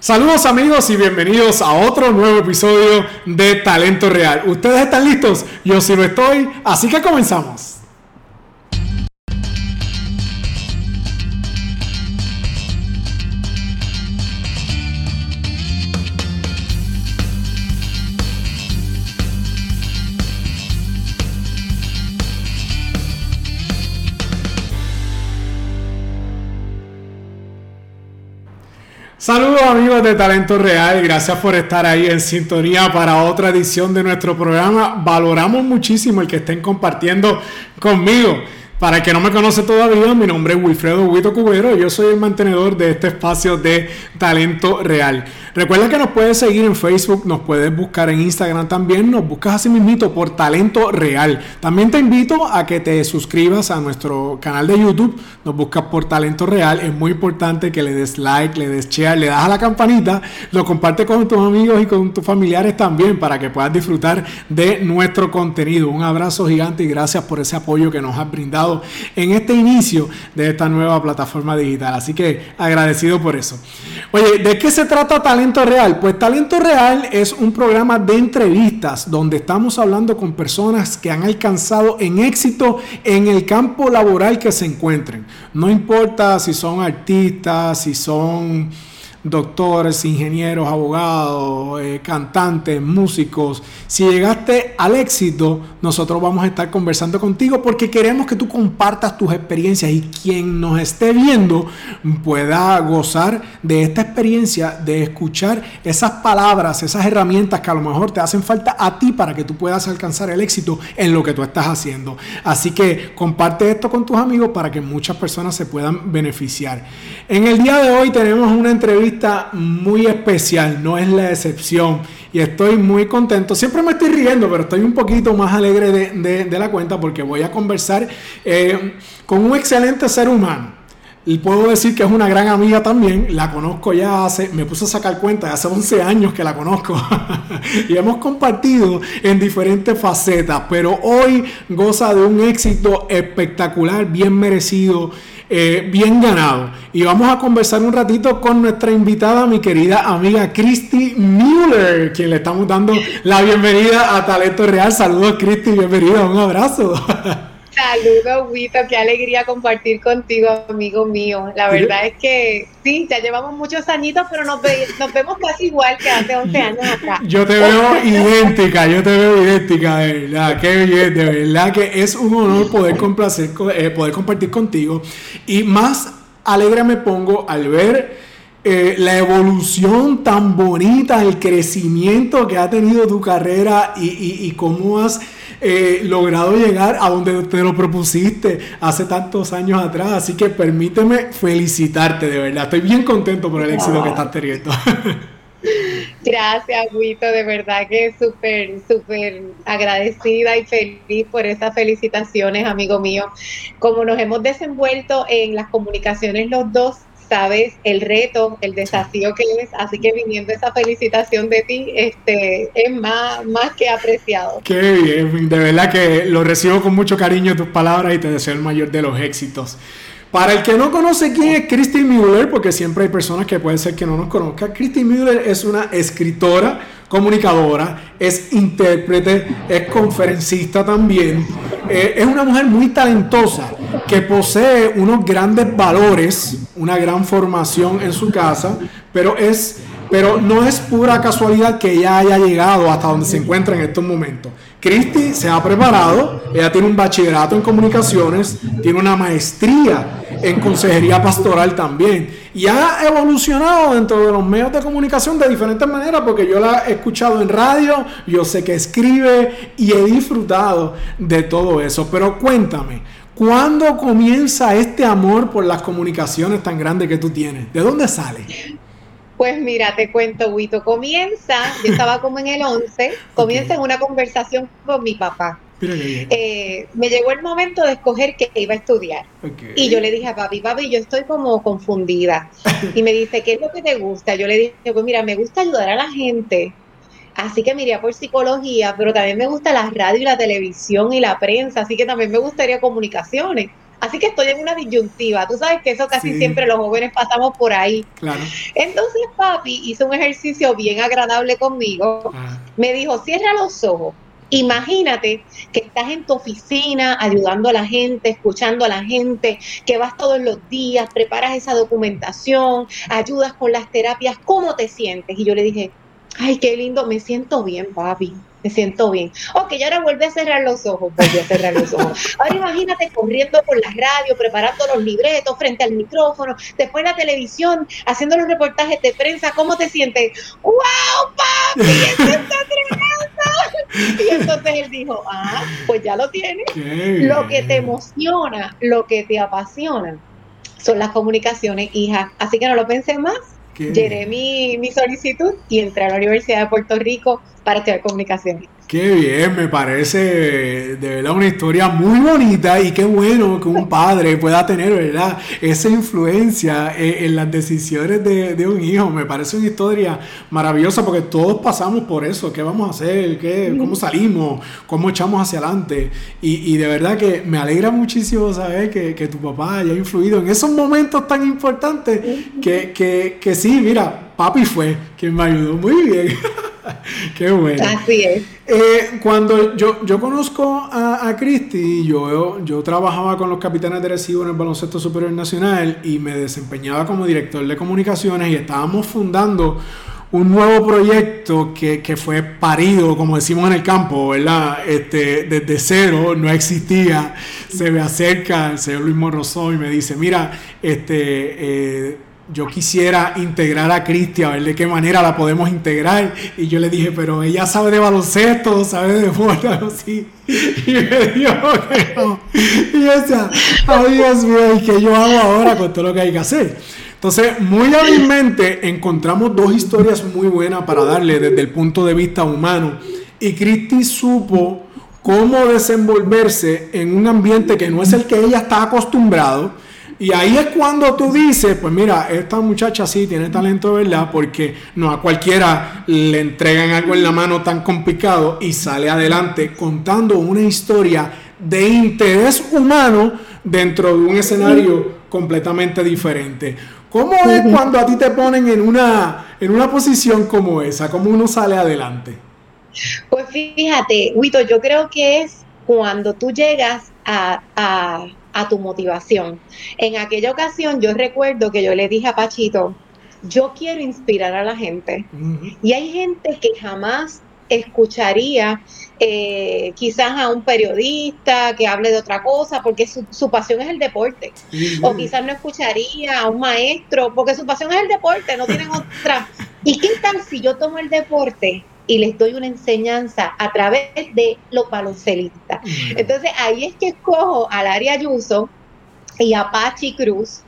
Saludos amigos y bienvenidos a otro nuevo episodio de Talento Real. ¿Ustedes están listos? Yo sí lo estoy, así que comenzamos. Saludos amigos de Talento Real, gracias por estar ahí en sintonía para otra edición de nuestro programa. Valoramos muchísimo el que estén compartiendo conmigo. Para el que no me conoce todavía, mi nombre es Wilfredo Huito Cubero yo soy el mantenedor de este espacio de talento real. Recuerda que nos puedes seguir en Facebook, nos puedes buscar en Instagram también, nos buscas así mismito por talento real. También te invito a que te suscribas a nuestro canal de YouTube, nos buscas por talento real. Es muy importante que le des like, le des share, le das a la campanita, lo compartes con tus amigos y con tus familiares también para que puedas disfrutar de nuestro contenido. Un abrazo gigante y gracias por ese apoyo que nos has brindado en este inicio de esta nueva plataforma digital. Así que agradecido por eso. Oye, ¿de qué se trata Talento Real? Pues Talento Real es un programa de entrevistas donde estamos hablando con personas que han alcanzado en éxito en el campo laboral que se encuentren. No importa si son artistas, si son doctores, ingenieros, abogados, eh, cantantes, músicos. Si llegaste al éxito, nosotros vamos a estar conversando contigo porque queremos que tú compartas tus experiencias y quien nos esté viendo pueda gozar de esta experiencia, de escuchar esas palabras, esas herramientas que a lo mejor te hacen falta a ti para que tú puedas alcanzar el éxito en lo que tú estás haciendo. Así que comparte esto con tus amigos para que muchas personas se puedan beneficiar. En el día de hoy tenemos una entrevista muy especial, no es la excepción. Y estoy muy contento. Siempre me estoy riendo, pero estoy un poquito más alegre de, la cuenta porque voy a conversar eh, con un excelente ser humano. Y puedo decir que es una gran amiga también. La conozco ya hace, me puse a sacar cuenta, hace 11 años que la conozco. y hemos compartido en diferentes facetas. Pero hoy goza de un éxito espectacular, bien merecido eh, bien ganado. Y vamos a conversar un ratito con nuestra invitada, mi querida amiga Christy Mueller, quien le estamos dando la bienvenida a Talento Real. Saludos, Christy, bienvenida, un abrazo. Saludos, Wito, qué alegría compartir contigo, amigo mío. La verdad es que sí, ya llevamos muchos añitos, pero nos, nos vemos casi igual que hace 11 años acá. Yo te veo idéntica, yo te veo idéntica, de verdad, qué bien, de verdad que es un honor poder complacer, eh, poder compartir contigo. Y más alegre me pongo al ver eh, la evolución tan bonita, el crecimiento que ha tenido tu carrera y, cómo has eh, logrado llegar a donde te lo propusiste hace tantos años atrás. Así que permíteme felicitarte, de verdad. Estoy bien contento por el éxito que estás teniendo. Gracias, Guito, de verdad que súper, súper agradecida y feliz por esas felicitaciones, amigo mío. Como nos hemos desenvuelto en las comunicaciones los dos, sabes el reto, el desafío que es, así que viniendo esa felicitación de ti, este, es más, más que apreciado. Qué bien, de verdad que lo recibo con mucho cariño tus palabras y te deseo el mayor de los éxitos. Para el que no conoce quién es Christine Müller, porque siempre hay personas que pueden ser que no nos conozcan, Christine Müller es una escritora, comunicadora, es intérprete, es conferencista también. Eh, es una mujer muy talentosa que posee unos grandes valores, una gran formación en su casa, pero es pero no es pura casualidad que ella haya llegado hasta donde se encuentra en estos momentos. Cristi se ha preparado, ella tiene un bachillerato en comunicaciones, tiene una maestría en consejería pastoral también y ha evolucionado dentro de los medios de comunicación de diferentes maneras porque yo la he escuchado en radio, yo sé que escribe y he disfrutado de todo eso. Pero cuéntame, ¿cuándo comienza este amor por las comunicaciones tan grande que tú tienes? ¿De dónde sale? Pues mira, te cuento, Wito, comienza, yo estaba como en el 11, comienza en una conversación con mi papá. Eh, me llegó el momento de escoger qué iba a estudiar. Y yo le dije a papi, papi, yo estoy como confundida. Y me dice, ¿qué es lo que te gusta? Yo le dije, pues mira, me gusta ayudar a la gente. Así que me iría por psicología, pero también me gusta la radio y la televisión y la prensa, así que también me gustaría comunicaciones. Así que estoy en una disyuntiva. Tú sabes que eso casi siempre los jóvenes pasamos por ahí. Claro. Entonces papi hizo un ejercicio bien agradable conmigo. Me dijo, cierra los ojos. Imagínate que estás en tu oficina ayudando a la gente, escuchando a la gente, que vas todos los días, preparas esa documentación, ayudas con las terapias, ¿cómo te sientes? Y yo le dije, ay, qué lindo, me siento bien, papi me siento bien. Ok, y ahora vuelve a cerrar los ojos, vuelve a cerrar los ojos. Ahora imagínate corriendo por la radio, preparando los libretos frente al micrófono, después la televisión, haciendo los reportajes de prensa, ¿cómo te sientes? ¡Wow, papi! ¡Esto está tremendo! Y entonces él dijo, ah, pues ya lo tienes. Lo que te emociona, lo que te apasiona, son las comunicaciones, hija. Así que no lo pensé más. Llené mi, mi solicitud y entré a la Universidad de Puerto Rico para estudiar comunicación. Qué bien, me parece de verdad una historia muy bonita y qué bueno que un padre pueda tener, ¿verdad? Esa influencia en, las decisiones de, un hijo. Me parece una historia maravillosa porque todos pasamos por eso. ¿Qué vamos a hacer? ¿Qué, ¿Cómo salimos? ¿Cómo echamos hacia adelante? Y, de verdad que me alegra muchísimo saber que, tu papá haya influido en esos momentos tan importantes que, que, que sí, mira, papi fue quien me ayudó muy bien. Qué bueno. Así es. Eh, cuando yo, yo conozco a, a Cristi, yo, yo trabajaba con los capitanes de recibo en el Baloncesto Superior Nacional y me desempeñaba como director de comunicaciones y estábamos fundando un nuevo proyecto que, que, fue parido, como decimos en el campo, ¿verdad? Este, desde cero, no existía. Se me acerca el señor Luis Morroso y me dice, mira, este, eh, yo quisiera integrar a Cristi, a ver de qué manera la podemos integrar. Y yo le dije, pero ella sabe de baloncesto, sabe de fútbol, así. Y me dijo que no. Y yo ay Dios mío, ¿y qué yo hago ahora con todo lo que hay que hacer? Entonces, muy hábilmente encontramos dos historias muy buenas para darle desde el punto de vista humano. Y Cristi supo cómo desenvolverse en un ambiente que no es el que ella está acostumbrado y ahí es cuando tú dices, pues mira, esta muchacha sí tiene talento, ¿verdad? Porque no a cualquiera le entregan algo en la mano tan complicado y sale adelante contando una historia de interés humano dentro de un escenario completamente diferente. ¿Cómo es cuando a ti te ponen en una, en una posición como esa? ¿Cómo uno sale adelante? Pues fíjate, Wito, yo creo que es cuando tú llegas a a tu motivación. En aquella ocasión yo recuerdo que yo le dije a Pachito, yo quiero inspirar a la gente. Y hay gente que jamás escucharía eh, quizás a un periodista que hable de otra cosa, porque su, pasión es el deporte. O quizás no escucharía a un maestro, porque su pasión es el deporte, no tienen otra. ¿Y qué tal si yo tomo el deporte y les doy una enseñanza a través de los baloncelistas. Entonces ahí es que escojo al área Ayuso y a Pachi Cruz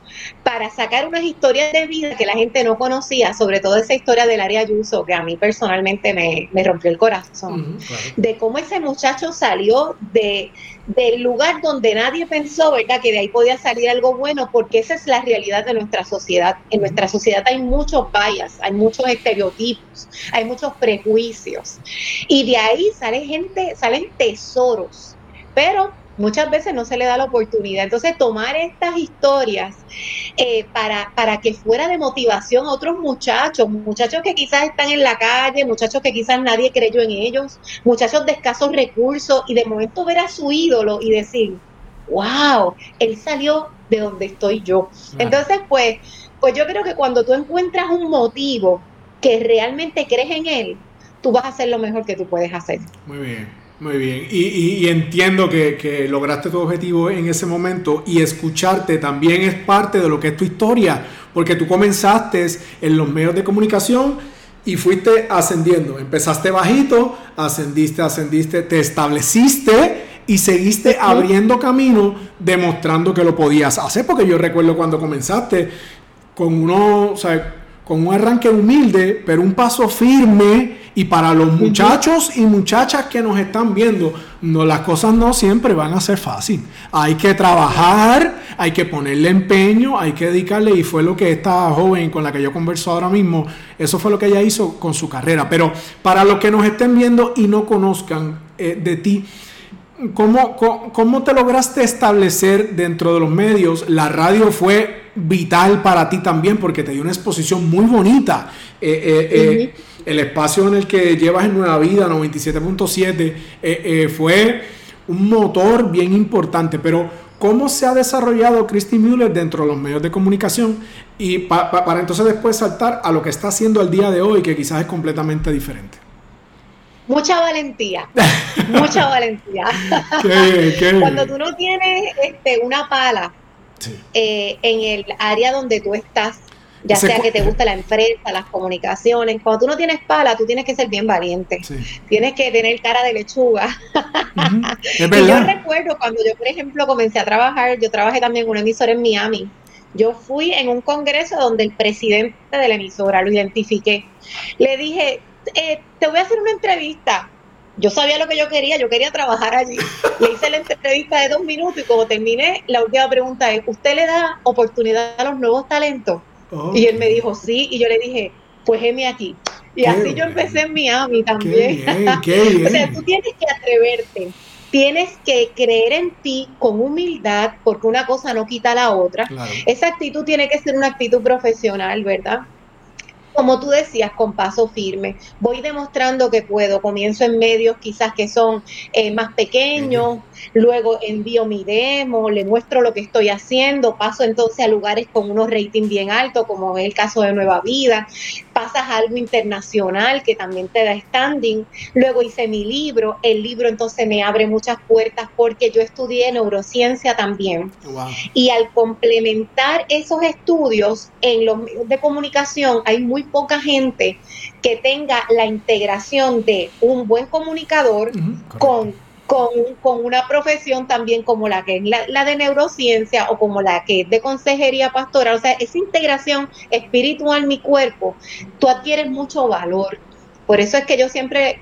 para sacar unas historias de vida que la gente no conocía, sobre todo esa historia del área Ayuso, que a mí personalmente me, rompió el corazón, de cómo ese muchacho salió de, del lugar donde nadie pensó, ¿verdad?, que de ahí podía salir algo bueno, porque esa es la realidad de nuestra sociedad. En nuestra sociedad hay muchos bias, hay muchos estereotipos, hay muchos prejuicios, y de ahí sale gente, salen tesoros, pero muchas veces no se le da la oportunidad. Entonces, tomar estas historias eh, para, para que fuera de motivación a otros muchachos, muchachos que quizás están en la calle, muchachos que quizás nadie creyó en ellos, muchachos de escasos recursos, y de momento ver a su ídolo y decir, wow, él salió de donde estoy yo. Entonces, pues, pues yo creo que cuando tú encuentras un motivo que realmente crees en él, tú vas a hacer lo mejor que tú puedes hacer. Muy bien. Muy bien, y, entiendo que, lograste tu objetivo en ese momento y escucharte también es parte de lo que es tu historia, porque tú comenzaste en los medios de comunicación y fuiste ascendiendo, empezaste bajito, ascendiste, ascendiste, te estableciste y seguiste abriendo camino demostrando que lo podías hacer, porque yo recuerdo cuando comenzaste con uno, o sea, con un arranque humilde, pero un paso firme. Y para los muchachos y muchachas que nos están viendo, no, las cosas no siempre van a ser fácil. Hay que trabajar, hay que ponerle empeño, hay que dedicarle. Y fue lo que esta joven con la que yo converso ahora mismo, eso fue lo que ella hizo con su carrera. Pero para los que nos estén viendo y no conozcan eh, de ti, ¿cómo, cómo, te lograste establecer dentro de los medios? La radio fue vital para ti también porque te dio una exposición muy bonita. Eh, eh, el espacio en el que llevas en Nueva Vida, 97.7, fue un motor bien importante, pero ¿cómo se ha desarrollado Christy Müller dentro de los medios de comunicación? Y para entonces después saltar a lo que está haciendo el día de hoy, que quizás es completamente diferente. Mucha valentía, mucha valentía. Cuando tú no tienes este, una pala eh, en el área donde tú estás, ya sea que te gusta la empresa, las comunicaciones, cuando tú no tienes pala, tú tienes que ser bien valiente. Tienes que tener cara de lechuga. y yo recuerdo cuando yo, por ejemplo, comencé a trabajar, yo trabajé también en una emisora en Miami. Yo fui en un congreso donde el presidente de la emisora lo identifiqué. Le dije, eh, te voy a hacer una entrevista. Yo sabía lo que yo quería, yo quería trabajar allí. Le hice la entrevista de dos minutos y como terminé, la última pregunta es, ¿usted le da oportunidad a los nuevos talentos? Y él me dijo, sí, y yo le dije, pues heme aquí. Y así yo empecé en Miami también. o sea, tú tienes que atreverte, tienes que creer en ti con humildad, porque una cosa no quita la otra. Esa actitud tiene que ser una actitud profesional, ¿verdad? Como tú decías, con paso firme. Voy demostrando que puedo. Comienzo en medios quizás que son eh, más pequeños, luego envío mi demo, le muestro lo que estoy haciendo, paso entonces a lugares con unos ratings bien altos, como es el caso de Nueva Vida, pasas a algo internacional que también te da standing, luego hice mi libro, el libro entonces me abre muchas puertas porque yo estudié neurociencia también. Y al complementar esos estudios en los medios de comunicación, hay muy poca gente que tenga la integración de un buen comunicador con con, una profesión también como la que es la, de neurociencia o como la que es de consejería pastoral, o sea, esa integración espiritual mi cuerpo, tú adquieres mucho valor. Por eso es que yo siempre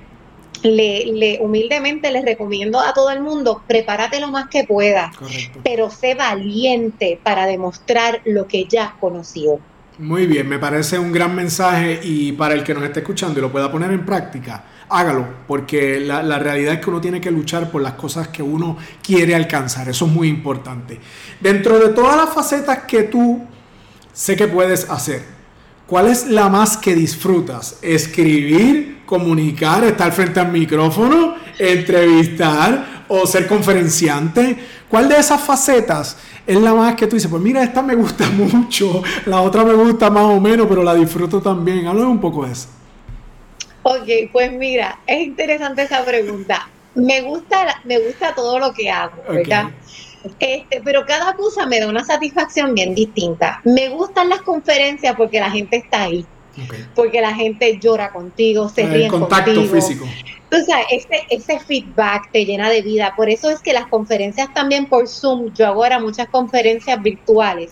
le, le, humildemente les recomiendo a todo el mundo, prepárate lo más que puedas, pero sé valiente para demostrar lo que ya has conocido. Muy bien, me parece un gran mensaje y para el que nos esté escuchando y lo pueda poner en práctica, hágalo, porque la, realidad es que uno tiene que luchar por las cosas que uno quiere alcanzar, eso es muy importante. Dentro de todas las facetas que tú sé que puedes hacer, ¿cuál es la más que disfrutas? ¿Escribir, comunicar, estar frente al micrófono, entrevistar o ser conferenciante? ¿Cuál de esas facetas es la más que tú dices, pues mira, esta me gusta mucho, la otra me gusta más o menos, pero la disfruto también. Háblame un poco de eso. Ok, pues mira, es interesante esa pregunta. Me gusta, me gusta todo lo que hago, ¿verdad? Este, pero cada cosa me da una satisfacción bien distinta. Me gustan las conferencias porque la gente está ahí. Porque la gente llora contigo, se ríe contacto contigo. físico. Sea, ese, ese feedback te llena de vida. Por eso es que las conferencias también por Zoom, yo hago ahora muchas conferencias virtuales.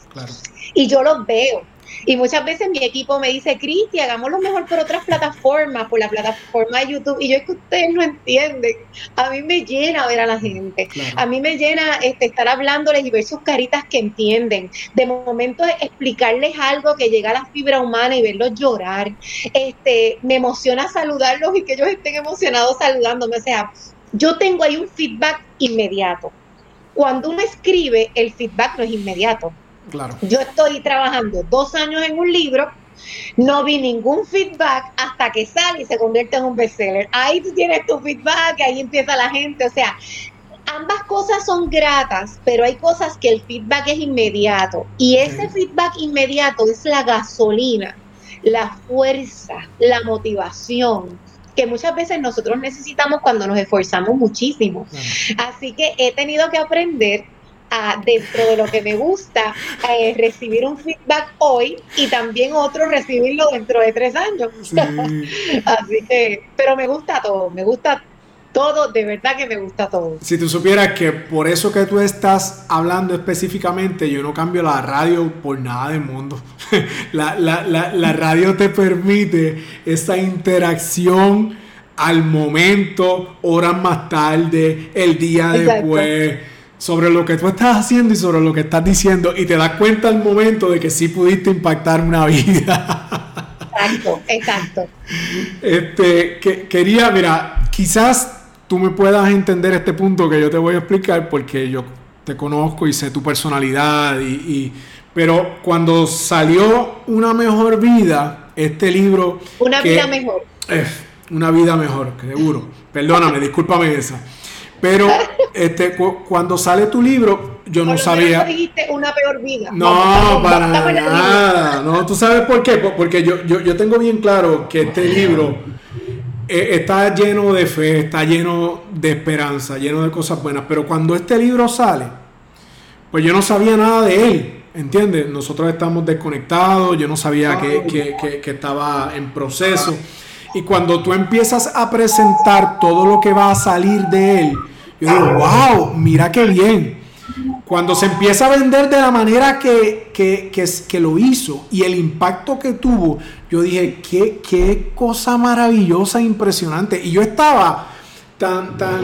Y yo los veo. Y muchas veces mi equipo me dice, Cristi, hagámoslo mejor por otras plataformas, por la plataforma de YouTube. Y yo es que ustedes no entienden. A mí me llena ver a la gente. A mí me llena este, estar hablándoles y ver sus caritas que entienden. De momento explicarles algo que llega a la fibra humana y verlos llorar. Este, me emociona saludarlos y que ellos estén emocionados saludándome. O sea, yo tengo ahí un feedback inmediato. Cuando uno escribe, el feedback no es inmediato yo estoy trabajando dos años en un libro, no vi ningún feedback hasta que sale y se convierte en un bestseller. Ahí tú tienes tu feedback, ahí empieza la gente, o sea, ambas cosas son gratas, pero hay cosas que el feedback es inmediato y ese feedback inmediato es la gasolina, la fuerza, la motivación que muchas veces nosotros necesitamos cuando nos esforzamos muchísimo. Así que he tenido que aprender dentro de lo que me gusta, eh, recibir un feedback hoy y también otro recibirlo dentro de tres años. Así que, pero me gusta todo, me gusta todo, de verdad que me gusta todo. Si tú supieras que por eso que tú estás hablando específicamente, yo no cambio la radio por nada del mundo. la, la, la, la radio te permite esa interacción al momento, horas más tarde, el día después sobre lo que tú estás haciendo y sobre lo que estás diciendo y te das cuenta al momento de que sí pudiste impactar una vida. Exacto, exacto. Este, que, quería, mira, quizás tú me puedas entender este punto que yo te voy a explicar porque yo te conozco y sé tu personalidad y, pero cuando salió Una Mejor Vida, este libro... Una vida mejor. una vida mejor, seguro. Perdóname, discúlpame esa. Pero este, cuando sale tu libro, yo no sabía. dijiste una peor vida. No, para nada. No, tú sabes por qué. Porque yo, yo, yo tengo bien claro que este libro eh, está lleno de fe, está lleno de esperanza, lleno de cosas buenas. Pero cuando este libro sale, pues yo no sabía nada de él. ¿Entiendes? Nosotros estamos desconectados, yo no sabía que, que, que estaba en proceso. Y cuando tú empiezas a presentar todo lo que va a salir de él, yo digo, wow, mira qué bien. Cuando se empieza a vender de la manera que, que, que, lo hizo y el impacto que tuvo, yo dije, qué, qué cosa maravillosa, impresionante. Y yo estaba tan, tan,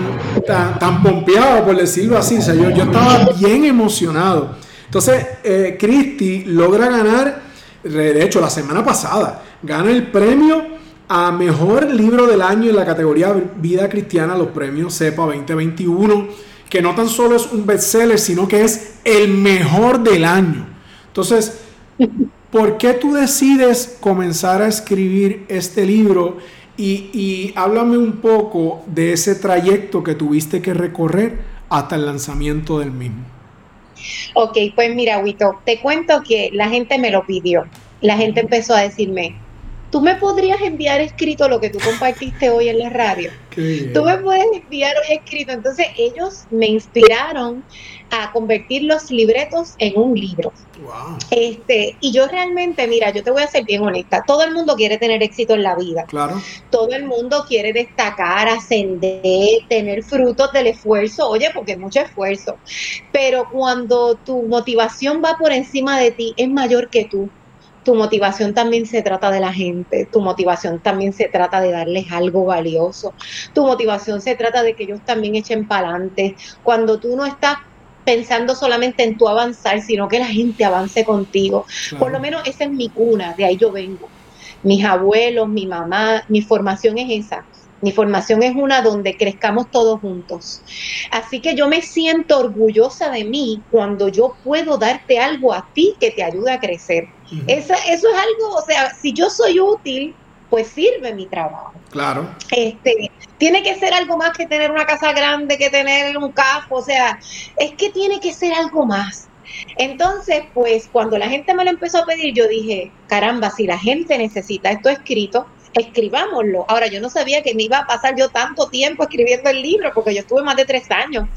tan, tan pompeado, por decirlo así. O sea, yo, yo estaba bien emocionado. Entonces, eh, Christy logra ganar, de hecho, la semana pasada, gana el premio a mejor libro del año en la categoría Vida Cristiana, los premios CEPA 2021, que no tan solo es un bestseller, sino que es el mejor del año. Entonces, ¿por qué tú decides comenzar a escribir este libro? Y, y háblame un poco de ese trayecto que tuviste que recorrer hasta el lanzamiento del mismo. Ok, pues mira, Wito, te cuento que la gente me lo pidió. La gente empezó a decirme, tú me podrías enviar escrito lo que tú compartiste hoy en la radio. Tú me puedes enviar hoy escrito. Entonces ellos me inspiraron a convertir los libretos en un libro. Este, y yo realmente, mira, yo te voy a ser bien honesta, todo el mundo quiere tener éxito en la vida. Claro. Todo el mundo quiere destacar, ascender, tener frutos del esfuerzo, oye, porque es mucho esfuerzo. Pero cuando tu motivación va por encima de ti, es mayor que tú tu motivación también se trata de la gente, tu motivación también se trata de darles algo valioso, tu motivación se trata de que ellos también echen para adelante. Cuando tú no estás pensando solamente en tu avanzar, sino que la gente avance contigo. Por lo menos esa es mi cuna, de ahí yo vengo. Mis abuelos, mi mamá, mi formación es esa. Mi formación es una donde crezcamos todos juntos. Así que yo me siento orgullosa de mí cuando yo puedo darte algo a ti que te ayude a crecer. Eso es algo, o sea, si yo soy útil, pues sirve mi trabajo. Claro. Este, tiene que ser algo más que tener una casa grande, que tener un cafo, o sea, es que tiene que ser algo más. Entonces, pues cuando la gente me lo empezó a pedir, yo dije, caramba, si la gente necesita esto escrito, escribámoslo. Ahora, yo no sabía que me iba a pasar yo tanto tiempo escribiendo el libro, porque yo estuve más de tres años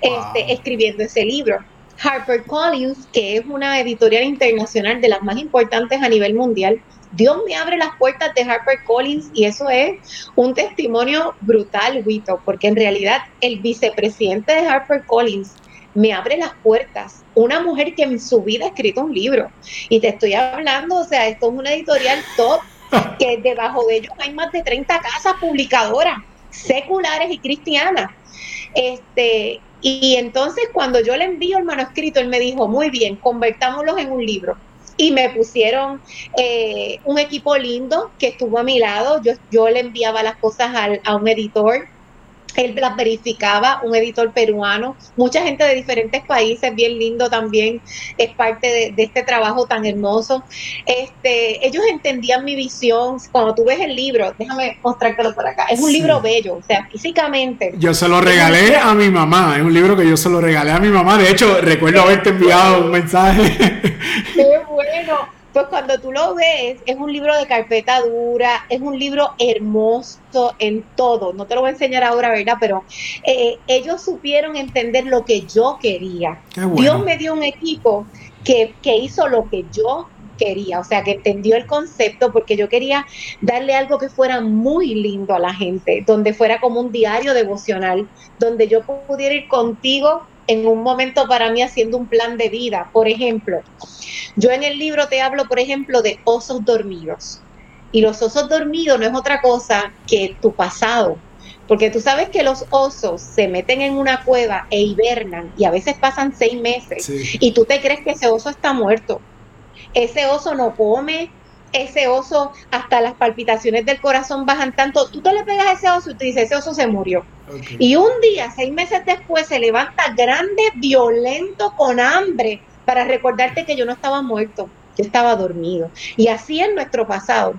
este, escribiendo ese libro. HarperCollins, que es una editorial internacional de las más importantes a nivel mundial, Dios me abre las puertas de HarperCollins y eso es un testimonio brutal, Wito, porque en realidad el vicepresidente de HarperCollins me abre las puertas. Una mujer que en su vida ha escrito un libro. Y te estoy hablando, o sea, esto es una editorial top que debajo de ellos hay más de 30 casas publicadoras, seculares y cristianas. Este, y entonces cuando yo le envío el manuscrito, él me dijo, muy bien, convertámoslos en un libro. Y me pusieron eh, un equipo lindo que estuvo a mi lado. Yo, yo le enviaba las cosas al, a un editor él las verificaba, un editor peruano, mucha gente de diferentes países, bien lindo también, es parte de, este trabajo tan hermoso. Este, ellos entendían mi visión, cuando tú ves el libro, déjame mostrártelo por acá, es un libro bello, o sea, físicamente. Yo se lo regalé a mi mamá, es un libro que yo se lo regalé a mi mamá, de hecho recuerdo haberte enviado un mensaje. Qué bueno, pues cuando tú lo ves, es un libro de carpeta dura, es un libro hermoso en todo. No te lo voy a enseñar ahora, ¿verdad? Pero eh, ellos supieron entender lo que yo quería. Dios me dio un equipo que, que hizo lo que yo quería, o sea, que entendió el concepto porque yo quería darle algo que fuera muy lindo a la gente, donde fuera como un diario devocional, donde yo pudiera ir contigo en un momento para mí haciendo un plan de vida. Por ejemplo, yo en el libro te hablo, por ejemplo, de osos dormidos. Y los osos dormidos no es otra cosa que tu pasado. Porque tú sabes que los osos se meten en una cueva e hibernan y a veces pasan seis meses y tú te crees que ese oso está muerto. Ese oso no come, ese oso, hasta las palpitaciones del corazón bajan tanto, tú te le pegas a ese oso y te dices, ese oso se murió. Y un día, seis meses después, se levanta grande, violento, con hambre, para recordarte que yo no estaba muerto, yo estaba dormido. Y así es nuestro pasado,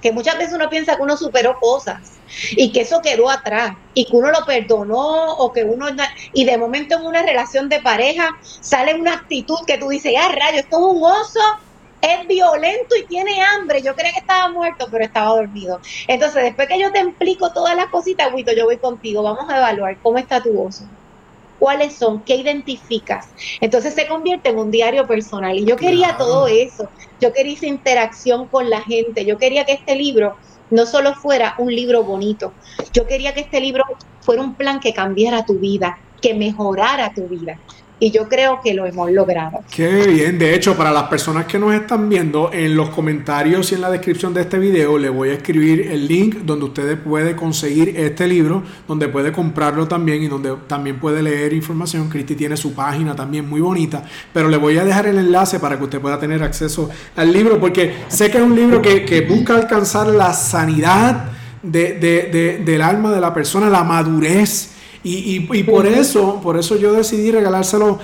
que muchas veces uno piensa que uno superó cosas y que eso quedó atrás y que uno lo perdonó o que uno y de momento en una relación de pareja sale una actitud que tú dices, ah, rayo, esto es un oso es violento y tiene hambre. Yo creía que estaba muerto, pero estaba dormido. Entonces, después que yo te explico todas las cositas, Wito, yo voy contigo. Vamos a evaluar cómo está tu oso. ¿Cuáles son? ¿Qué identificas? Entonces se convierte en un diario personal. Y yo quería todo eso. Yo quería esa interacción con la gente. Yo quería que este libro no solo fuera un libro bonito. Yo quería que este libro fuera un plan que cambiara tu vida, que mejorara tu vida y yo creo que lo hemos logrado. Qué bien, de hecho, para las personas que nos están viendo, en los comentarios y en la descripción de este video le voy a escribir el link donde ustedes pueden conseguir este libro, donde puede comprarlo también y donde también puede leer información. Cristi tiene su página también muy bonita, pero le voy a dejar el enlace para que usted pueda tener acceso al libro, porque sé que es un libro que, busca alcanzar la sanidad del alma de la persona, la madurez y, por eso, por eso yo decidí regalárselo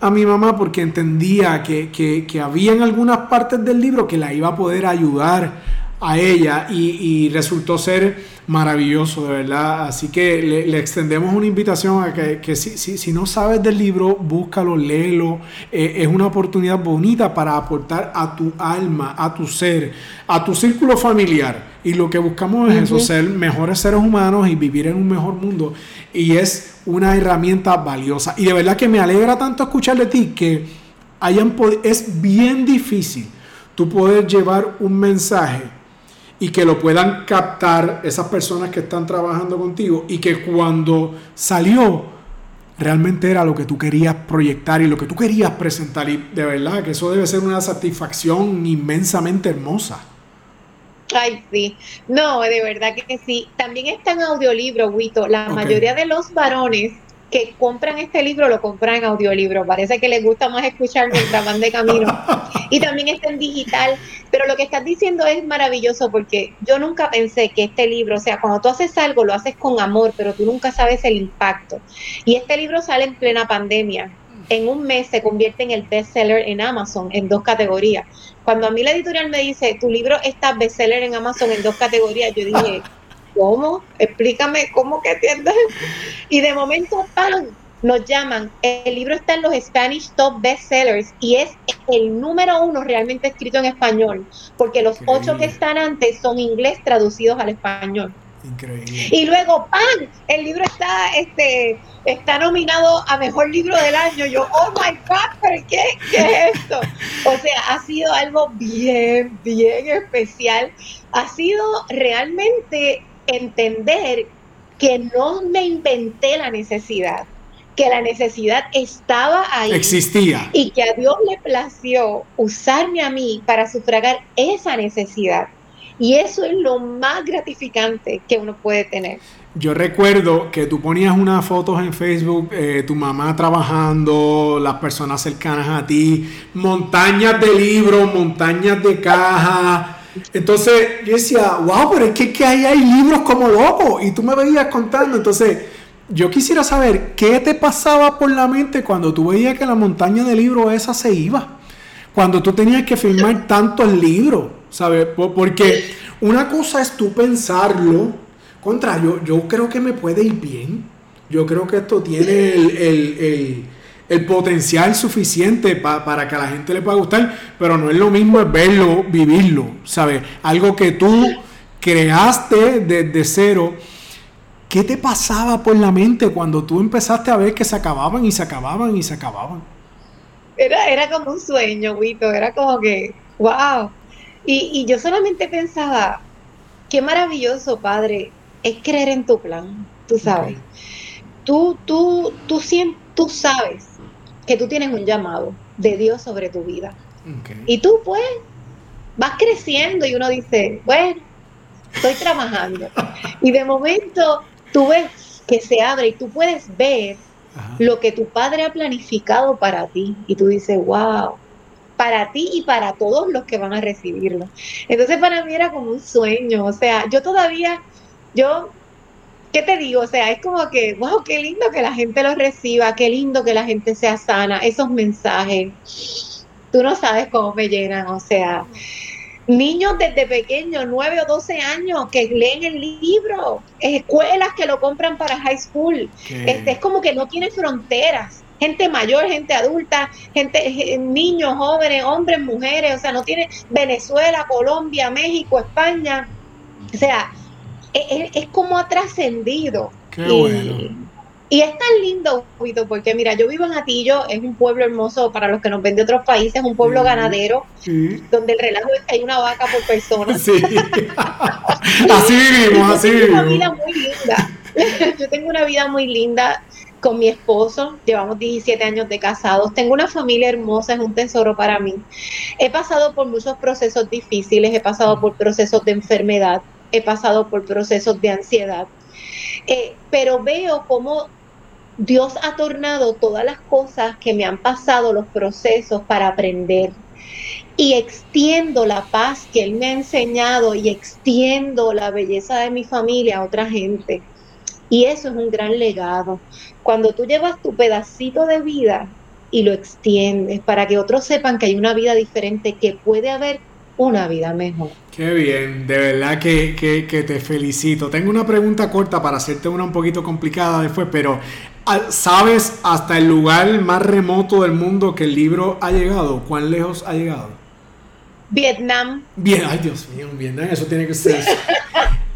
a mi mamá porque entendía que, que, que había en algunas partes del libro que la iba a poder ayudar a ella y, resultó ser maravilloso, de verdad. Así que le, extendemos una invitación a que, si, si, no sabes del libro, búscalo, léelo. Eh, es una oportunidad bonita para aportar a tu alma, a tu ser, a tu círculo familiar. Y lo que buscamos es eso, ser mejores seres humanos y vivir en un mejor mundo. Y es una herramienta valiosa. Y de verdad que me alegra tanto escuchar de ti que hayan es bien difícil tú poder llevar un mensaje y que lo puedan captar esas personas que están trabajando contigo y que cuando salió realmente era lo que tú querías proyectar y lo que tú querías presentar y de verdad que eso debe ser una satisfacción inmensamente hermosa. Ay, sí. No, de verdad que sí. También está en audiolibro, Wito. La mayoría de los varones que compran este libro lo compran en audiolibro. Parece que les gusta más escuchar mientras van de camino. Y también está en digital. Pero lo que estás diciendo es maravilloso porque yo nunca pensé que este libro, o sea, cuando tú haces algo, lo haces con amor, pero tú nunca sabes el impacto. Y este libro sale en plena pandemia. En un mes se convierte en el bestseller en Amazon en dos categorías. Cuando a mí la editorial me dice, tu libro está bestseller en Amazon en dos categorías, yo dije, ¿cómo? Explícame cómo que entiendes. Y de momento, ¡pam! nos llaman. El libro está en los Spanish Top Bestsellers y es el número uno realmente escrito en español, porque los ocho que están antes son inglés traducidos al español. Increíble. Y luego, ¡pam! El libro está, este, está nominado a mejor libro del año. Yo, oh my God, ¿pero qué, qué es esto? O sea, ha sido algo bien, bien especial. Ha sido realmente entender que no me inventé la necesidad, que la necesidad estaba ahí. Existía. Y que a Dios le plació usarme a mí para sufragar esa necesidad. Y eso es lo más gratificante que uno puede tener. Yo recuerdo que tú ponías unas fotos en Facebook, eh, tu mamá trabajando, las personas cercanas a ti, montañas de libros, montañas de cajas entonces yo decía, wow, pero es que, ahí hay libros como locos. Y tú me veías contando. Entonces yo quisiera saber qué te pasaba por la mente cuando tú veías que la montaña de libros esa se iba. Cuando tú tenías que firmar tantos libros, ¿sabes? Porque una cosa es tú pensarlo. Contra, yo, yo creo que me puede ir bien. Yo creo que esto tiene el el potencial suficiente para que a la gente le pueda gustar, pero no es lo mismo verlo, vivirlo, ¿sabes? Algo que tú creaste desde cero. ¿Qué te pasaba por la mente cuando tú empezaste a ver que se acababan y se acababan y se acababan? Era, era como un sueño, Wito, era como que, wow. Y, y yo solamente pensaba, qué maravilloso, Padre, es creer en tu plan, tú sabes. Tú, tú, tú, siempre, tú sabes que tú tienes un llamado de Dios sobre tu vida. Y tú pues vas creciendo y uno dice, bueno, estoy trabajando. y de momento tú ves que se abre y tú puedes ver lo que tu padre ha planificado para ti. Y tú dices, wow, para ti y para todos los que van a recibirlo. Entonces para mí era como un sueño, o sea, yo todavía, yo, ¿qué te digo? O sea, es como que, wow, qué lindo que la gente lo reciba, qué lindo que la gente sea sana, esos mensajes, tú no sabes cómo me llenan, o sea, niños desde pequeños, 9 o 12 años, que leen el libro, escuelas que lo compran para high school, este, es como que no tiene fronteras. Gente mayor, gente adulta, gente, niños, jóvenes, hombres, mujeres, o sea, no tiene Venezuela, Colombia, México, España, o sea, es, como ha trascendido. Qué y, bueno. Y es tan lindo, porque mira, yo vivo en Atillo, es un pueblo hermoso para los que nos ven de otros países, un pueblo ganadero, donde el relajo es que hay una vaca por persona. Sí. así vivimos, así vivimos. Tengo una vida muy linda. yo tengo una vida muy linda con mi esposo, llevamos 17 años de casados, tengo una familia hermosa, es un tesoro para mí. He pasado por muchos procesos difíciles, he pasado por procesos de enfermedad, he pasado por procesos de ansiedad, eh, pero veo cómo Dios ha tornado todas las cosas que me han pasado, los procesos, para aprender. Y extiendo la paz que Él me ha enseñado y extiendo la belleza de mi familia a otra gente. Y eso es un gran legado. Cuando tú llevas tu pedacito de vida y lo extiendes para que otros sepan que hay una vida diferente, que puede haber una vida mejor. Qué bien, de verdad que, que, te felicito. Tengo una pregunta corta para hacerte una un poquito complicada después, pero ah, ¿sabes hasta el lugar más remoto del mundo que el libro ha llegado? ¿Cuán lejos ha llegado? Vietnam. Bien, ay Dios mío, Vietnam, eso tiene que ser.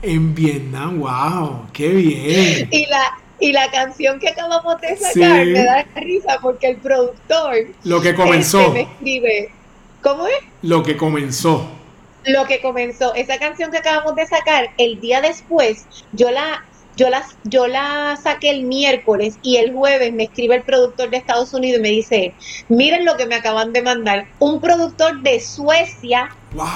En Vietnam, wow, qué bien. Y la, y la canción que acabamos de sacar me da risa porque el productor. Lo que comenzó. Este, me escribe. ¿Cómo es? Lo que comenzó. Lo que comenzó. Esa canción que acabamos de sacar, el día después, yo la. Yo la, yo la saqué el miércoles y el jueves me escribe el productor de Estados Unidos y me dice, miren lo que me acaban de mandar, un productor de Suecia wow.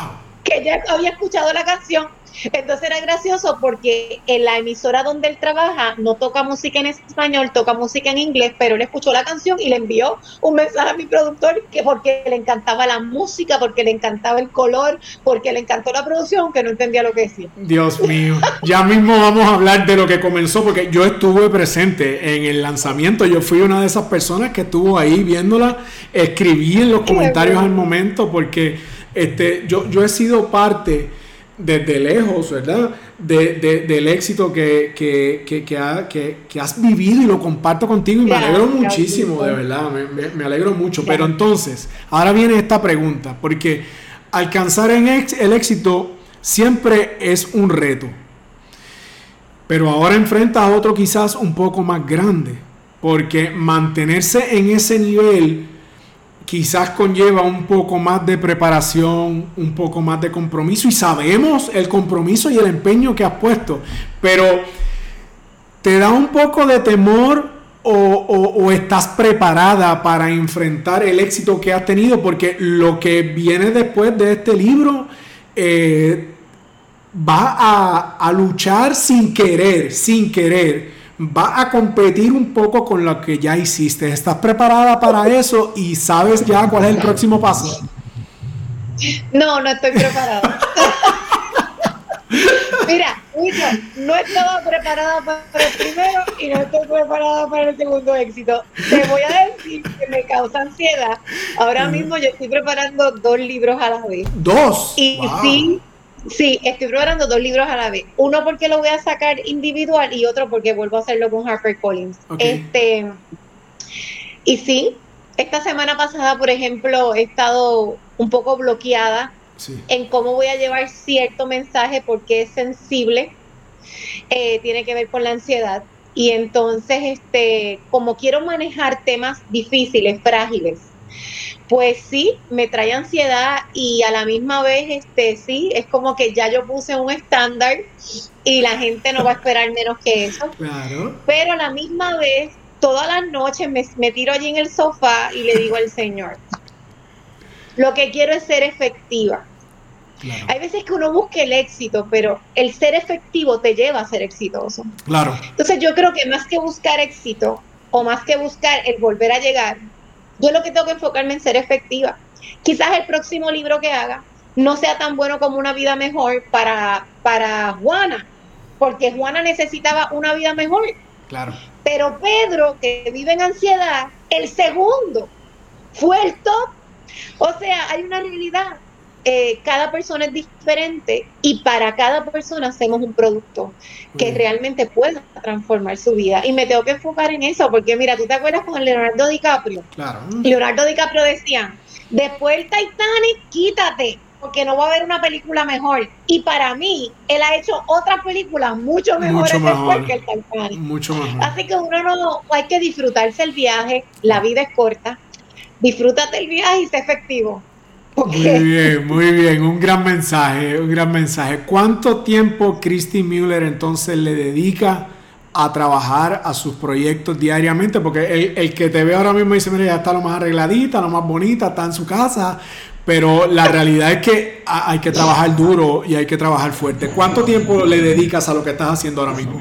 que ya había escuchado la canción entonces era gracioso porque en la emisora donde él trabaja no toca música en español, toca música en inglés, pero él escuchó la canción y le envió un mensaje a mi productor que porque le encantaba la música, porque le encantaba el color, porque le encantó la producción, que no entendía lo que decía. Dios mío, ya mismo vamos a hablar de lo que comenzó, porque yo estuve presente en el lanzamiento, yo fui una de esas personas que estuvo ahí viéndola, escribí en los comentarios al momento, porque este, yo, yo he sido parte desde lejos, ¿verdad? De, del éxito que, que, que, has vivido y lo comparto contigo y me alegro muchísimo, de verdad, me, alegro mucho. Pero entonces, ahora viene esta pregunta, porque alcanzar el éxito siempre es un reto, pero ahora enfrenta a otro quizás un poco más grande, porque mantenerse en ese nivel quizás conlleva un poco más de preparación, un poco más de compromiso y sabemos el compromiso y el empeño que has puesto, pero ¿te da un poco de temor o, estás preparada para enfrentar el éxito que has tenido? Porque lo que viene después de este libro eh, va a, a luchar sin querer, sin querer va a competir un poco con lo que ya hiciste. ¿Estás preparada para eso y sabes ya cuál es el próximo paso? No, no estoy preparada. Mira, no estaba preparada para el primero y no estoy preparada para el segundo éxito. Te voy a decir que me causa ansiedad. Ahora mismo yo estoy preparando dos libros a la vez. ¿Dos? Y sí, Sí, estoy preparando dos libros a la vez. Uno porque lo voy a sacar individual y otro porque vuelvo a hacerlo con Harper Collins. Este, y sí, esta semana pasada, por ejemplo, he estado un poco bloqueada en cómo voy a llevar cierto mensaje porque es sensible, eh, tiene que ver con la ansiedad. Y entonces, este, como quiero manejar temas difíciles, frágiles, pues sí, me trae ansiedad y a la misma vez, este, sí, es como que ya yo puse un estándar y la gente no va a esperar menos que eso. Claro. Pero a la misma vez, todas las noches me, tiro allí en el sofá y le digo al Señor, lo que quiero es ser efectiva. Hay veces que uno busca el éxito, pero el ser efectivo te lleva a ser exitoso. Claro. Entonces yo creo que más que buscar éxito o más que buscar el volver a llegar, yo lo que tengo que enfocarme en ser efectiva. quizás el próximo libro que haga no sea tan bueno como una vida mejor para, para Juana, porque Juana necesitaba una vida mejor. Claro. Pero Pedro, que vive en ansiedad, el segundo fue el top. O sea, hay una realidad. Eh, cada persona es diferente y para cada persona hacemos un producto que realmente pueda transformar su vida. Y me tengo que enfocar en eso, porque mira, tú te acuerdas con Leonardo DiCaprio. Claro. Leonardo DiCaprio decía, después el Titanic, quítate porque no va a haber una película mejor. Y para mí, él ha hecho otras películas mucho mejores después que el Titanic. Mucho mejor. Así que uno no hay que disfrutarse el viaje, la vida es corta. Disfrútate el viaje y sé efectivo. Muy bien, muy bien, un gran mensaje, un gran mensaje. ¿Cuánto tiempo Christy Müller entonces le dedica a trabajar a sus proyectos diariamente? Porque el, que te ve ahora mismo dice, mira, ya está lo más arregladita, lo más bonita, está en su casa, pero la realidad es que hay que trabajar duro y hay que trabajar fuerte. ¿Cuánto tiempo le dedicas a lo que estás haciendo ahora mismo?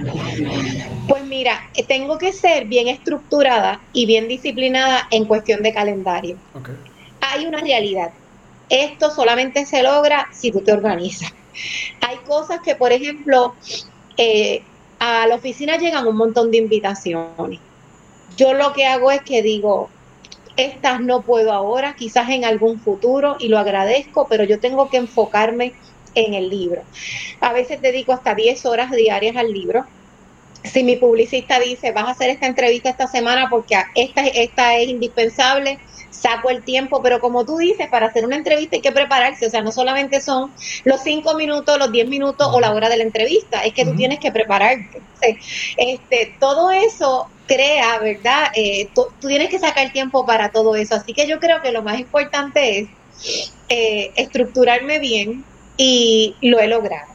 Pues mira, eh, tengo que ser bien estructurada y bien disciplinada en cuestión de calendario. Hay una realidad. Esto solamente se logra si tú te organizas. Hay cosas que, por ejemplo, eh, a la oficina llegan un montón de invitaciones. Yo lo que hago es que digo, estas no puedo ahora, quizás en algún futuro, y lo agradezco, pero yo tengo que enfocarme en el libro. A veces dedico hasta 10 horas diarias al libro. Si mi publicista dice, vas a hacer esta entrevista esta semana porque esta, esta es indispensable, saco el tiempo, pero como tú dices, para hacer una entrevista hay que prepararse, o sea, no solamente son los cinco minutos, los 10 minutos o la hora de la entrevista, es que tú tienes que prepararte. Este, todo eso crea, ¿verdad? Eh, tú, tienes que sacar tiempo para todo eso. Así que yo creo que lo más importante es eh, estructurarme bien y lo he logrado.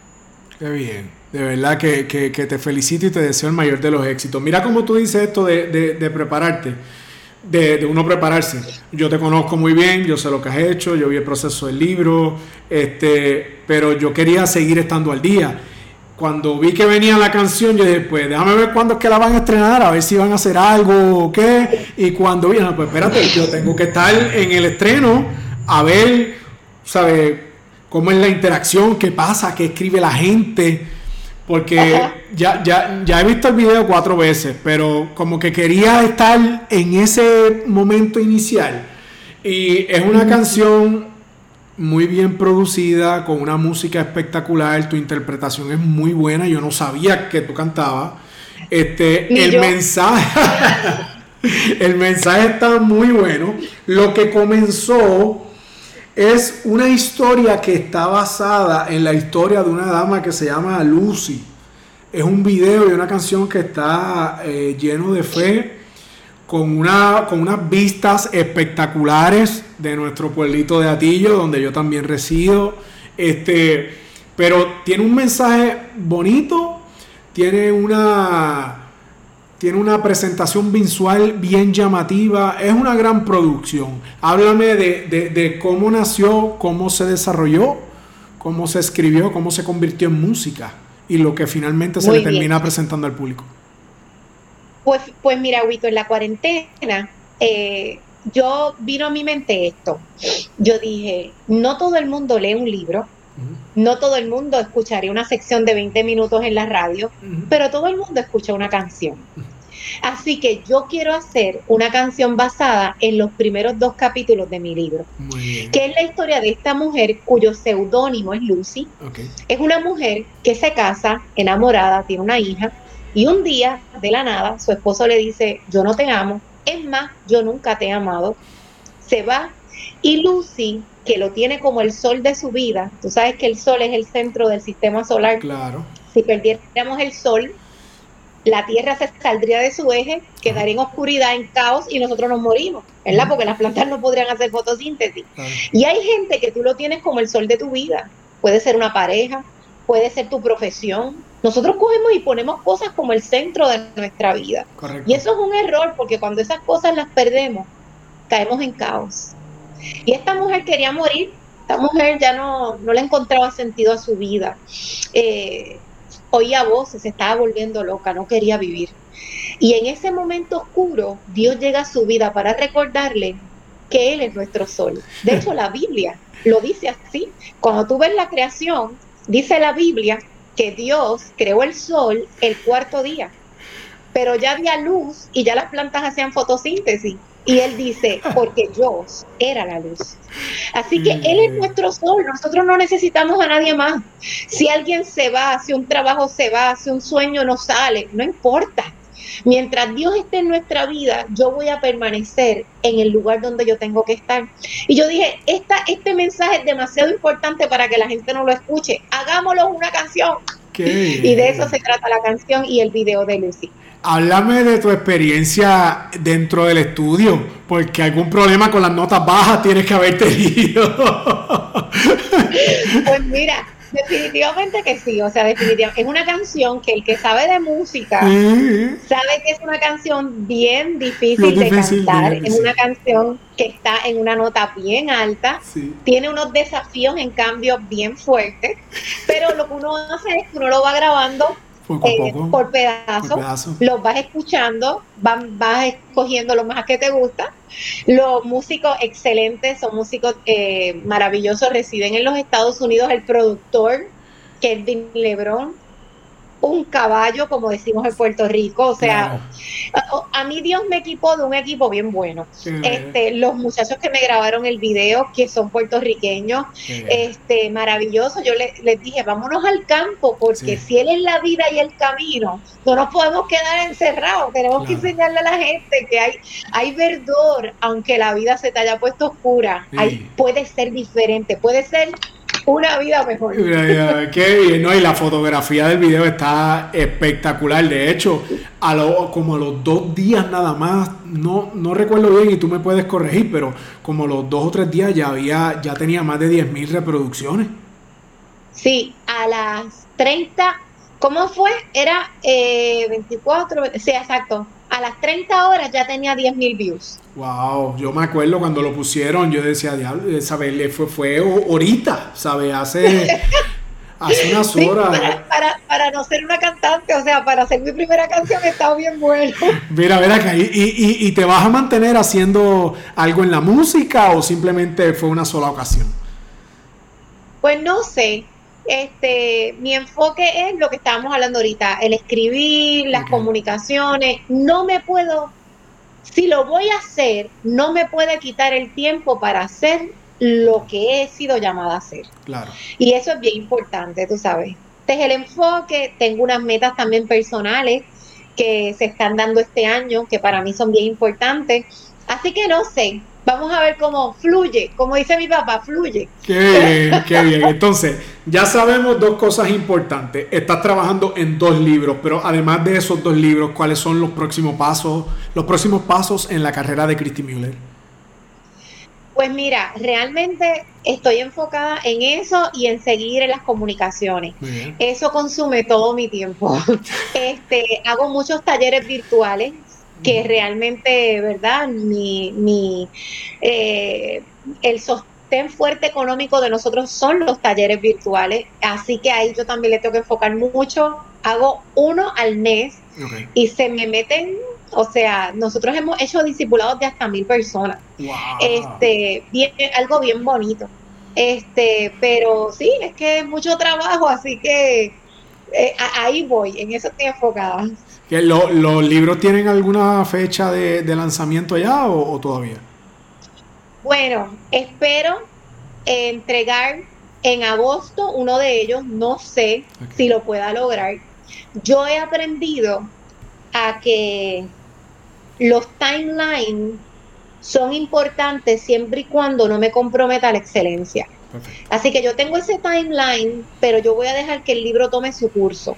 Qué bien. De verdad que, te felicito y te deseo el mayor de los éxitos. Mira cómo tú dices esto de, prepararte, de, de, uno prepararse. Yo te conozco muy bien, yo sé lo que has hecho, yo vi el proceso del libro, este, pero yo quería seguir estando al día cuando vi que venía la canción, yo dije, pues déjame ver cuándo es que la van a estrenar, a ver si van a hacer algo o qué. Y cuando vi, pues espérate, yo tengo que estar en el estreno a ver, ¿sabes? Cómo es la interacción, qué pasa, qué escribe la gente. Porque ya, ya, ya he visto el video cuatro veces, pero como que quería estar en ese momento inicial. Y es una canción muy bien producida, con una música espectacular, tu interpretación es muy buena, yo no sabía que tú cantabas. Este, el mensaje, el mensaje está muy bueno. Lo que comenzó es una historia que está basada en la historia de una dama que se llama Lucy. Es un video y una canción que está eh, lleno de fe con, una, con unas vistas espectaculares de nuestro pueblito de Atillo, donde yo también resido. Este, pero tiene un mensaje bonito, tiene una, tiene una presentación visual bien llamativa, es una gran producción. Háblame de, de cómo nació, cómo se desarrolló, cómo se escribió, cómo se convirtió en música y lo que finalmente se le termina presentando al público. Pues, pues mira, Huito, en la cuarentena, eh, yo vino a mi mente esto. Yo dije, no todo el mundo lee un libro, no todo el mundo escucharía una sección de 20 minutos en la radio, pero todo el mundo escucha una canción. Así que yo quiero hacer una canción basada en los primeros dos capítulos de mi libro, que es la historia de esta mujer cuyo seudónimo es Lucy. Es una mujer que se casa, enamorada, tiene una hija, y un día, de la nada, su esposo le dice, yo no te amo, es más, yo nunca te he amado. Se va y Lucy, que lo tiene como el sol de su vida, tú sabes que el sol es el centro del sistema solar. Claro. Si perdiéramos el sol, la Tierra se saldría de su eje, quedaría en oscuridad, en caos y nosotros nos morimos, ¿verdad? Porque las plantas no podrían hacer fotosíntesis. Y hay gente que tú lo tienes como el sol de tu vida. Puede ser una pareja, puede ser tu profesión, nosotros cogemos y ponemos cosas como el centro de nuestra vida. Y eso es un error porque cuando esas cosas las perdemos, caemos en caos. Y esta mujer quería morir, esta mujer ya no, no le encontraba sentido a su vida. Eh, oía voces, se estaba volviendo loca, no quería vivir. Y en ese momento oscuro, Dios llega a su vida para recordarle que Él es nuestro sol. De hecho, la Biblia lo dice así. Cuando tú ves la creación, dice la Biblia que Dios creó el sol el cuarto día, pero ya había luz y ya las plantas hacían fotosíntesis. Y él dice, porque yo era la luz. Así que Él es mm. nuestro sol, nosotros no necesitamos a nadie más. Si alguien se va, si un trabajo se va, si un sueño no sale, no importa. Mientras Dios esté en nuestra vida, yo voy a permanecer en el lugar donde yo tengo que estar. Y yo dije, esta, este mensaje es demasiado importante para que la gente no lo escuche. Hagámoslo una canción. Y de eso se trata la canción y el video de Lucy. Háblame de tu experiencia dentro del estudio, porque algún problema con las notas bajas tienes que haber tenido. Pues mira, Definitivamente que sí, o sea, definitivamente. Es una canción que el que sabe de música sabe que es una canción bien difícil, de cantar. es una canción que está en una nota bien alta, tiene unos desafíos en cambio bien fuertes, pero lo que uno hace es que uno lo va grabando eh, por pedazos, los vas escuchando, van, vas escogiendo lo más que te gusta. Los músicos excelentes, son músicos eh, maravillosos, residen en los Estados Unidos. El productor, Kevin Lebron, un caballo, como decimos en Puerto Rico. O sea, a, mí Dios me equipó de un equipo bien bueno. Este, los muchachos que me grabaron el video, que son puertorriqueños, este, maravilloso. Yo les dije, vámonos al campo, porque si Él es la vida y el camino, no nos podemos quedar encerrados. Tenemos que enseñarle a la gente que hay, hay verdor, aunque la vida se te haya puesto oscura. Hay, puede ser diferente, puede ser una vida mejor. Qué bien, ¿no? Y la fotografía del video está espectacular. De hecho, a lo, como a los dos días nada más, no, no recuerdo bien y tú me puedes corregir, pero como los dos o tres días ya había, ya tenía más de 10.000 reproducciones. Sí, a las 30, ¿cómo fue? Era eh, 24, sí, exacto a las 30 horas ya tenía 10.000 views. Wow, yo me acuerdo cuando lo pusieron, yo decía, diablo, ¿sabes? Fue, fue ahorita, ¿sabes? Hace, hace unas horas. para, para, no ser una cantante, o sea, para hacer mi primera canción estaba bien bueno. Mira, mira acá, ¿y, y, y te vas a mantener haciendo algo en la música o simplemente fue una sola ocasión? Pues no sé, este, mi enfoque es lo que estábamos hablando ahorita, el escribir, las comunicaciones. No me puedo, si lo voy a hacer, no me puede quitar el tiempo para hacer lo que he sido llamada a hacer. Claro. Y eso es bien importante, tú sabes. Este es el enfoque, tengo unas metas también personales que se están dando este año, que para mí son bien importantes. Así que no sé, Vamos a ver cómo fluye, como dice mi papá, fluye. Qué bien, qué bien. Entonces, ya sabemos dos cosas importantes. Estás trabajando en dos libros, pero además de esos dos libros, ¿cuáles son los próximos pasos, los próximos pasos en la carrera de Christy Müller? Pues mira, realmente estoy enfocada en eso y en seguir en las comunicaciones. Eso consume todo mi tiempo. Este, hago muchos talleres virtuales que realmente, ¿verdad? Mi, mi, eh, el sostén fuerte económico de nosotros son los talleres virtuales, así que ahí yo también le tengo que enfocar mucho. Hago uno al mes y se me meten, o sea, nosotros hemos hecho discipulados de hasta mil personas. Este, bien, algo bien bonito. Este, pero sí, es que es mucho trabajo, así que eh, ahí voy, en eso estoy enfocada. ¿Los libros tienen alguna fecha de, lanzamiento ya o, todavía? Bueno, espero entregar en agosto uno de ellos, no sé si lo pueda lograr. Yo he aprendido a que los timelines son importantes siempre y cuando no me comprometa la excelencia. Así que yo tengo ese timeline, pero yo voy a dejar que el libro tome su curso.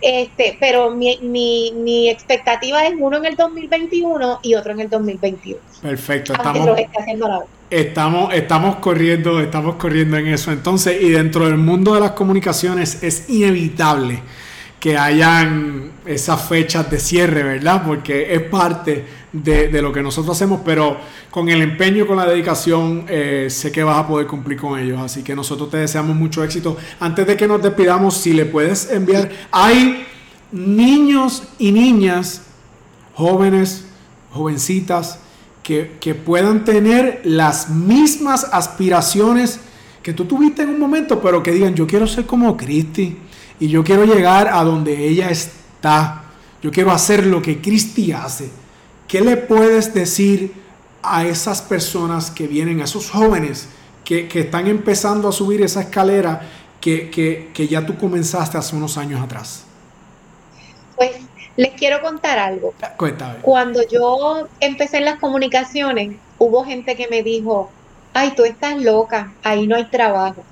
Este, pero mi, mi, mi, expectativa es uno en el 2021 y otro en el 2021. Perfecto, estamos, estamos, estamos corriendo, estamos corriendo en eso. Entonces, y dentro del mundo de las comunicaciones es inevitable que hayan esas fechas de cierre, ¿verdad? Porque es parte de, lo que nosotros hacemos, pero con el empeño, con la dedicación, eh, sé que vas a poder cumplir con ellos. Así que nosotros te deseamos mucho éxito. Antes de que nos despidamos, si le puedes enviar, hay niños y niñas, jóvenes, jovencitas, que, que puedan tener las mismas aspiraciones que tú tuviste en un momento, pero que digan, yo quiero ser como Cristi y yo quiero llegar a donde ella está. Yo quiero hacer lo que Cristi hace. ¿Qué le puedes decir a esas personas que vienen, a esos jóvenes que, están empezando a subir esa escalera que, que, ya tú comenzaste hace unos años atrás? Pues les quiero contar algo. Cuéntame. Cuando yo empecé en las comunicaciones, hubo gente que me dijo, ay, tú estás loca, ahí no hay trabajo.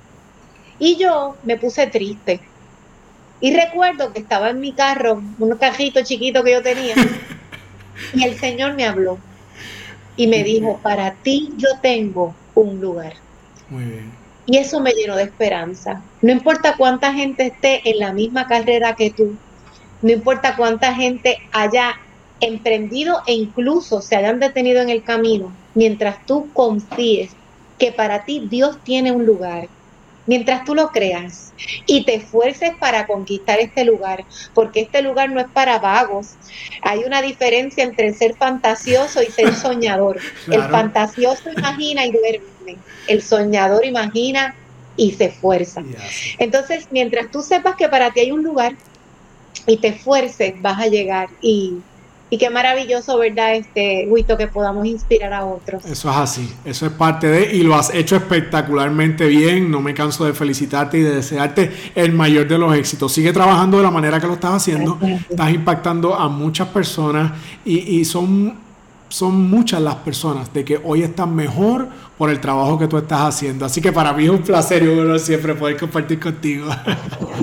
Y yo me puse triste. Y recuerdo que estaba en mi carro, un cajito chiquito que yo tenía, y el Señor me habló y me dijo, para ti yo tengo un lugar. Muy bien. Y eso me llenó de esperanza. No importa cuánta gente esté en la misma carrera que tú, no importa cuánta gente haya emprendido e incluso se hayan detenido en el camino, mientras tú confíes que para ti Dios tiene un lugar. Mientras tú lo creas y te esfuerces para conquistar este lugar, porque este lugar no es para vagos. Hay una diferencia entre ser fantasioso y ser soñador. El fantasioso imagina y duerme. El soñador imagina y se esfuerza. Entonces, mientras tú sepas que para ti hay un lugar y te esfuerces, vas a llegar y y qué maravilloso, ¿verdad? Este, Huito, que podamos inspirar a otros. Eso es así, eso es parte de, y lo has hecho espectacularmente bien. No me canso de felicitarte y de desearte el mayor de los éxitos. Sigue trabajando de la manera que lo estás haciendo, estás impactando a muchas personas y, y son son muchas las personas de que hoy están mejor por el trabajo que tú estás haciendo. Así que para mí es un placer y un siempre poder compartir contigo.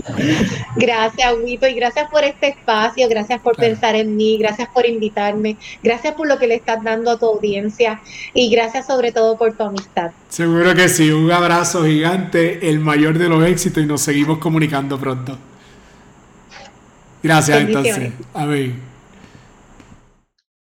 Gracias, Huito, y gracias por este espacio, gracias por pensar en mí, gracias por invitarme, gracias por lo que le estás dando a tu audiencia y gracias sobre todo por tu amistad. Seguro que sí, un abrazo gigante, el mayor de los éxitos y nos seguimos comunicando pronto. Gracias entonces. Amén.